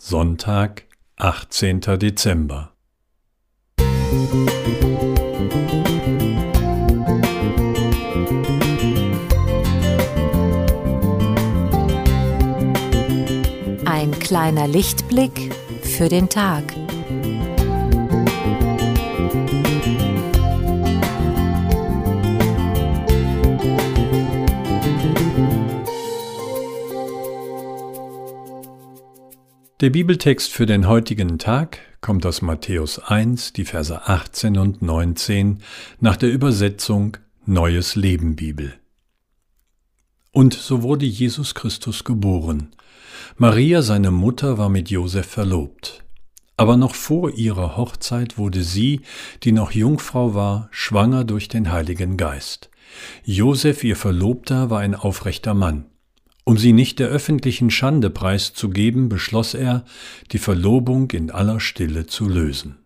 Sonntag, 18. Dezember. Ein kleiner Lichtblick für den Tag. Der Bibeltext für den heutigen Tag kommt aus Matthäus 1, die Verse 18 und 19 nach der Übersetzung Neues Leben Bibel. Und so wurde Jesus Christus geboren. Maria, seine Mutter, war mit Josef verlobt. Aber noch vor ihrer Hochzeit wurde sie, die noch Jungfrau war, schwanger durch den Heiligen Geist. Josef, ihr Verlobter, war ein aufrechter Mann. Um sie nicht der öffentlichen Schande preiszugeben, beschloss er, die Verlobung in aller Stille zu lösen.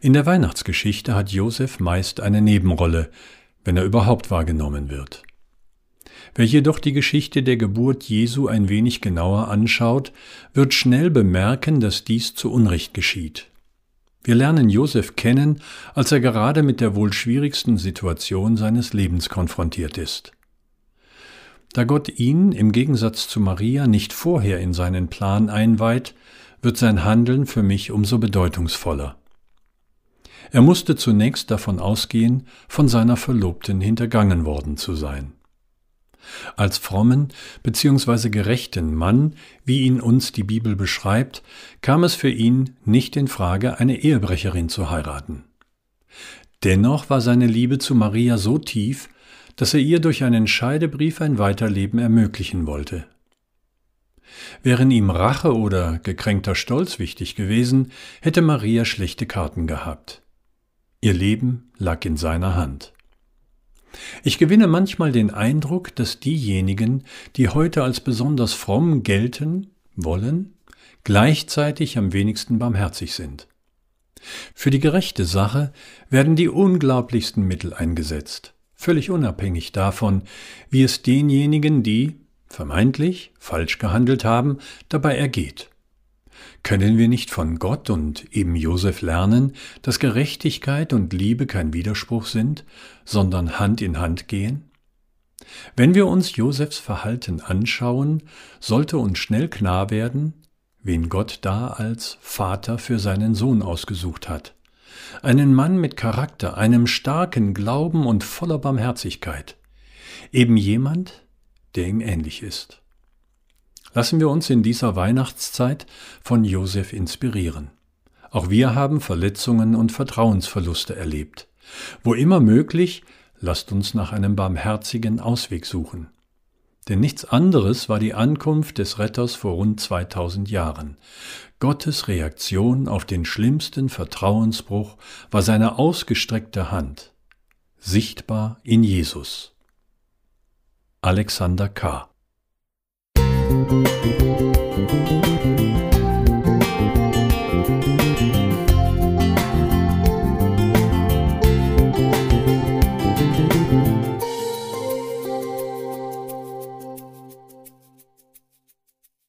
In der Weihnachtsgeschichte hat Josef meist eine Nebenrolle, wenn er überhaupt wahrgenommen wird. Wer jedoch die Geschichte der Geburt Jesu ein wenig genauer anschaut, wird schnell bemerken, dass dies zu Unrecht geschieht. Wir lernen Josef kennen, als er gerade mit der wohl schwierigsten Situation seines Lebens konfrontiert ist. Da Gott ihn im Gegensatz zu Maria nicht vorher in seinen Plan einweiht, wird sein Handeln für mich umso bedeutungsvoller. Er musste zunächst davon ausgehen, von seiner Verlobten hintergangen worden zu sein. Als frommen bzw. gerechten Mann, wie ihn uns die Bibel beschreibt, kam es für ihn nicht in Frage, eine Ehebrecherin zu heiraten. Dennoch war seine Liebe zu Maria so tief, dass er ihr durch einen Scheidebrief ein Weiterleben ermöglichen wollte. Wären ihm Rache oder gekränkter Stolz wichtig gewesen, hätte Maria schlechte Karten gehabt. Ihr Leben lag in seiner Hand. Ich gewinne manchmal den Eindruck, dass diejenigen, die heute als besonders fromm gelten wollen, gleichzeitig am wenigsten barmherzig sind. Für die gerechte Sache werden die unglaublichsten Mittel eingesetzt völlig unabhängig davon, wie es denjenigen, die vermeintlich falsch gehandelt haben, dabei ergeht. Können wir nicht von Gott und eben Josef lernen, dass Gerechtigkeit und Liebe kein Widerspruch sind, sondern Hand in Hand gehen? Wenn wir uns Josefs Verhalten anschauen, sollte uns schnell klar werden, wen Gott da als Vater für seinen Sohn ausgesucht hat einen Mann mit Charakter, einem starken Glauben und voller Barmherzigkeit, eben jemand, der ihm ähnlich ist. Lassen wir uns in dieser Weihnachtszeit von Josef inspirieren. Auch wir haben Verletzungen und Vertrauensverluste erlebt. Wo immer möglich, lasst uns nach einem barmherzigen Ausweg suchen. Denn nichts anderes war die Ankunft des Retters vor rund 2000 Jahren. Gottes Reaktion auf den schlimmsten Vertrauensbruch war seine ausgestreckte Hand, sichtbar in Jesus. Alexander K. Musik